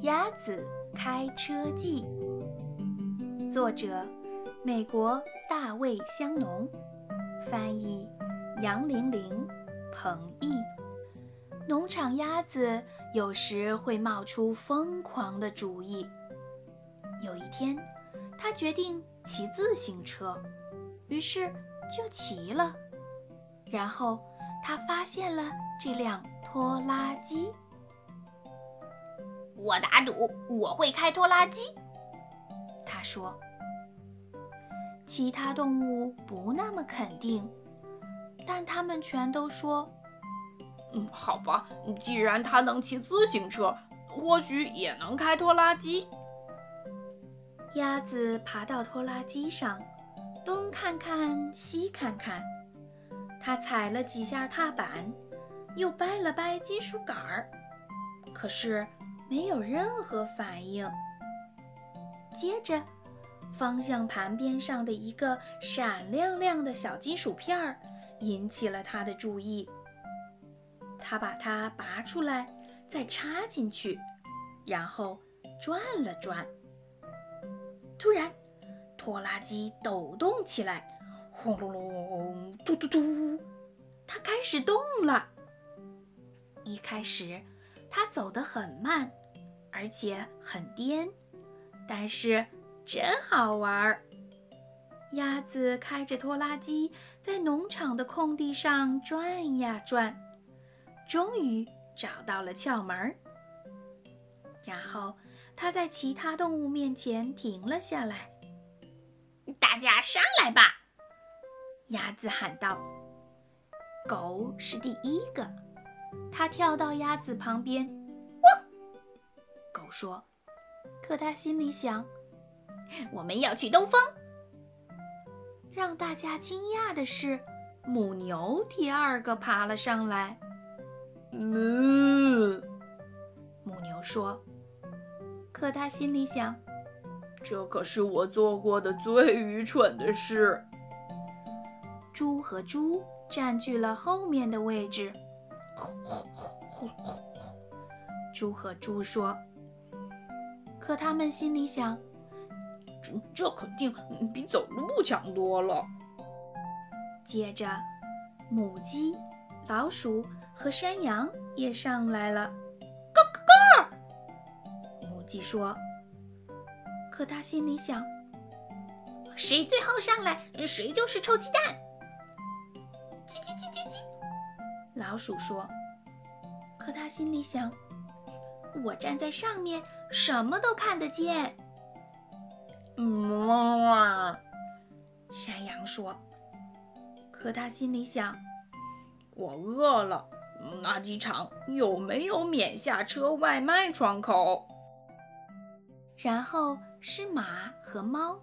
《鸭子开车记》，作者：美国大卫·香农，翻译：杨玲玲、彭毅。农场鸭子有时会冒出疯狂的主意。有一天，他决定骑自行车，于是就骑了。然后他发现了这辆拖拉机。我打赌我会开拖拉机，他说。其他动物不那么肯定，但他们全都说：“嗯，好吧，既然他能骑自行车，或许也能开拖拉机。”鸭子爬到拖拉机上，东看看，西看看。它踩了几下踏板，又掰了掰金属杆儿，可是。没有任何反应。接着，方向盘边上的一个闪亮亮的小金属片儿引起了他的注意。他把它拔出来，再插进去，然后转了转。突然，拖拉机抖动起来，轰隆隆，嘟嘟嘟，它开始动了。一开始，它走得很慢。而且很颠，但是真好玩儿。鸭子开着拖拉机在农场的空地上转呀转，终于找到了窍门儿。然后它在其他动物面前停了下来。大家上来吧！鸭子喊道。狗是第一个，它跳到鸭子旁边。说，可他心里想：“我们要去兜风。”让大家惊讶的是，母牛第二个爬了上来。嗯，母牛说。可他心里想：“这可是我做过的最愚蠢的事。”猪和猪占据了后面的位置。呼呼呼呼呼呼猪和猪说。可他们心里想：“这这肯定比走路强多了。”接着，母鸡、老鼠和山羊也上来了。咯咯咯！母鸡说。可他心里想：“谁最后上来，谁就是臭鸡蛋。”叽叽叽叽叽！老鼠说。可他心里想。我站在上面，什么都看得见。嗯，山羊说。可他心里想：我饿了，垃圾场有没有免下车外卖窗口？然后是马和猫。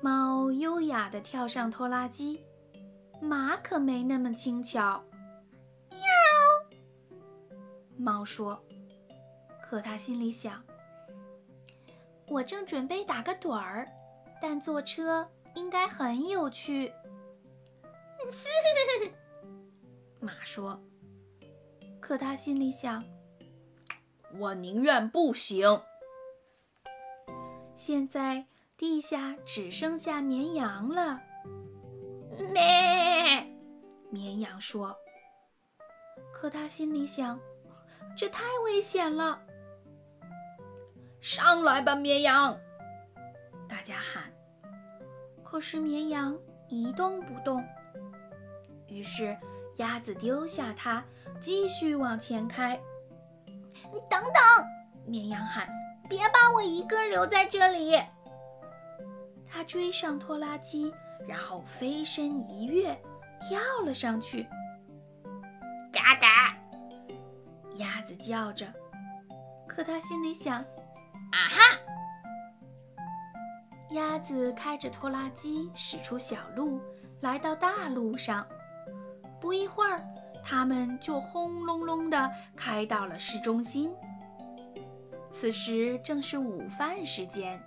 猫优雅地跳上拖拉机，马可没那么轻巧。喵，猫说。可他心里想：“我正准备打个盹儿，但坐车应该很有趣。”马说。可他心里想：“我宁愿不行。”现在地下只剩下绵羊了。咩，绵羊说。可他心里想：“这太危险了。”上来吧，绵羊！大家喊。可是绵羊一动不动。于是鸭子丢下它，继续往前开。等等！绵羊喊：“别把我一个留在这里！”它追上拖拉机，然后飞身一跃，跳了上去。嘎嘎！鸭子叫着。可它心里想。啊哈！鸭子开着拖拉机驶出小路，来到大路上。不一会儿，它们就轰隆隆地开到了市中心。此时正是午饭时间，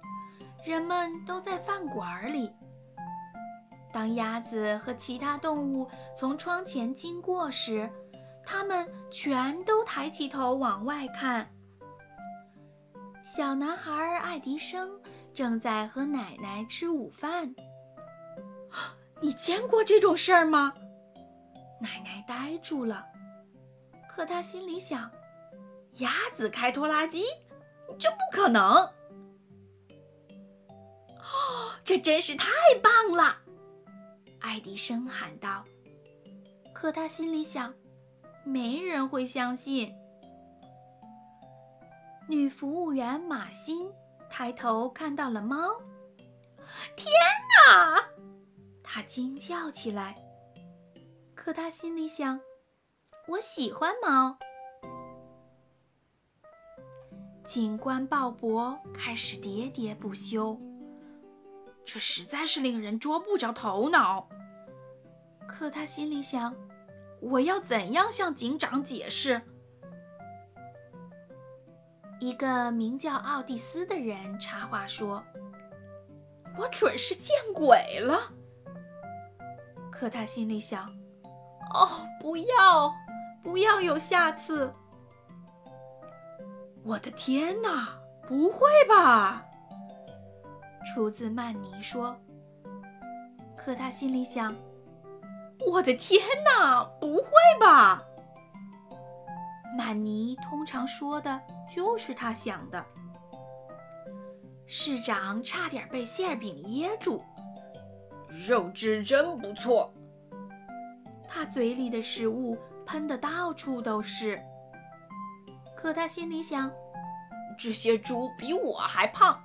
人们都在饭馆里。当鸭子和其他动物从窗前经过时，它们全都抬起头往外看。小男孩爱迪生正在和奶奶吃午饭。你见过这种事儿吗？奶奶呆住了，可她心里想：鸭子开拖拉机，这不可能！哦，这真是太棒了！爱迪生喊道。可他心里想，没人会相信。女服务员马欣抬头看到了猫，天哪！她惊叫起来。可她心里想，我喜欢猫。警官鲍勃开始喋喋不休，这实在是令人捉不着头脑。可他心里想。我要怎样向警长解释？一个名叫奥蒂斯的人插话说：“我准是见鬼了。”可他心里想：“哦，不要，不要有下次！”我的天哪，不会吧？厨子曼尼说。可他心里想。我的天哪！不会吧？曼尼通常说的就是他想的。市长差点被馅饼噎住。肉汁真不错。他嘴里的食物喷得到处都是。可他心里想：这些猪比我还胖。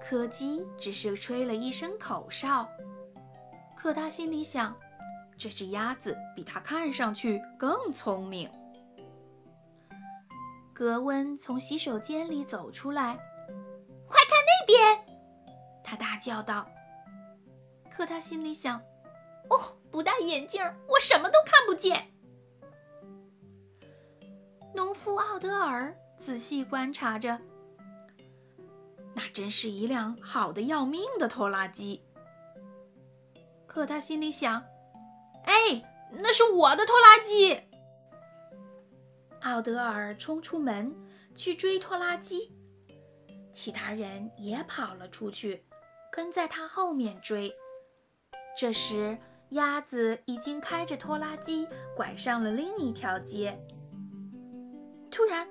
柯基只是吹了一声口哨。可他心里想，这只鸭子比它看上去更聪明。格温从洗手间里走出来，快看那边！他大叫道。可他心里想，哦，不戴眼镜，我什么都看不见。农夫奥德尔仔细观察着，那真是一辆好的要命的拖拉机。可他心里想：“哎，那是我的拖拉机！”奥德尔冲出门去追拖拉机，其他人也跑了出去，跟在他后面追。这时，鸭子已经开着拖拉机拐上了另一条街。突然，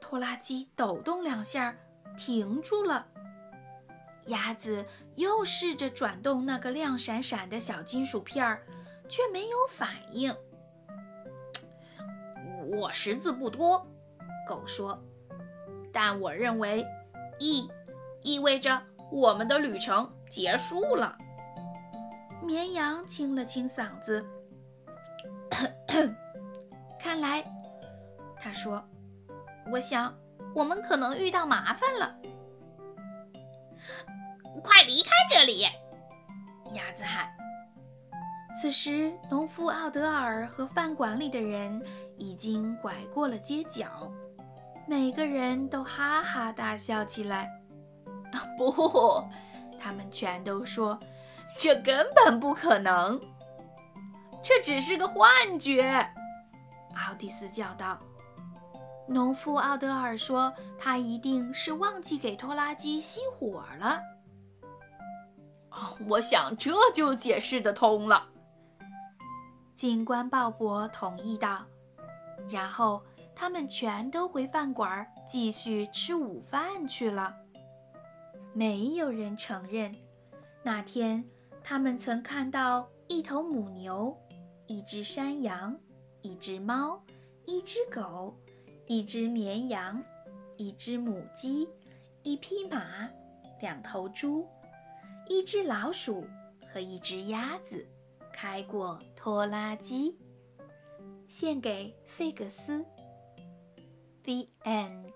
拖拉机抖动两下，停住了。鸭子又试着转动那个亮闪闪的小金属片儿，却没有反应。我识字不多，狗说，但我认为意意味着我们的旅程结束了。绵羊清了清嗓子，看来，他说，我想我们可能遇到麻烦了。快离开这里！鸭子喊。此时，农夫奥德尔和饭馆里的人已经拐过了街角，每个人都哈哈大笑起来。不，他们全都说，这根本不可能，这只是个幻觉。奥蒂斯叫道。农夫奥德尔说，他一定是忘记给拖拉机熄火了。我想这就解释得通了。警官鲍勃同意道。然后他们全都回饭馆继续吃午饭去了。没有人承认，那天他们曾看到一头母牛、一只山羊、一只猫、一只狗、一只绵羊、一只母鸡、一匹马、两头猪。一只老鼠和一只鸭子开过拖拉机，献给费格斯。The end.